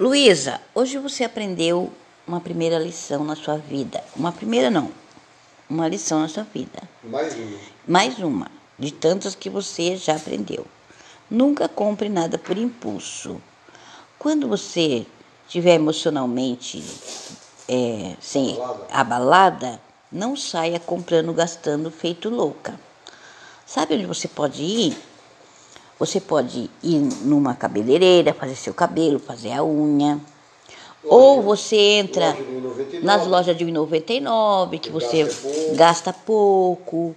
Luísa, hoje você aprendeu uma primeira lição na sua vida. Uma primeira não, uma lição na sua vida. Mais uma. Mais uma, de tantas que você já aprendeu. Nunca compre nada por impulso. Quando você estiver emocionalmente é, sem Abalada. abalada, não saia comprando, gastando, feito louca. Sabe onde você pode ir? Você pode ir numa cabeleireira, fazer seu cabelo, fazer a unha. Ou você entra Loja de 1,99. nas lojas de 1,99, que você Gasta pouco. gasta pouco.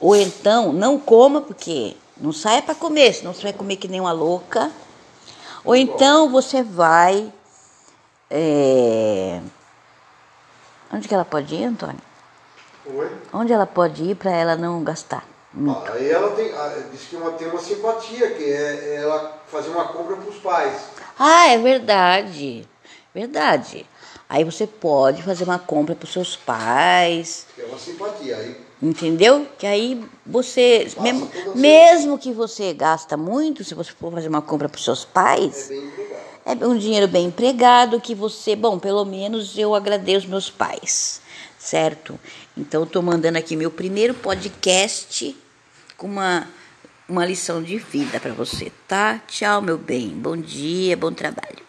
Ou então, não coma, porque não saia para comer, senão você vai comer que nem uma louca. Ou então você vai. é, Onde que ela pode ir, Antônio? Oi? Onde ela pode ir para ela não gastar? Hum. Aí ela tem, ah, diz que uma, tem uma simpatia, que é ela fazer uma compra para os pais. Ah, é verdade. Verdade. Aí você pode fazer uma compra para os seus pais, é uma simpatia. Aí entendeu? Que aí você, mesmo, mesmo que você gasta muito, se você for fazer uma compra para os seus é pais, bem empregado. é um dinheiro bem empregado que você, bom, pelo menos eu agradeço meus pais, certo? Então eu tô mandando aqui meu primeiro podcast com uma uma lição de vida para você, tá? Tchau, meu bem. Bom dia, bom trabalho.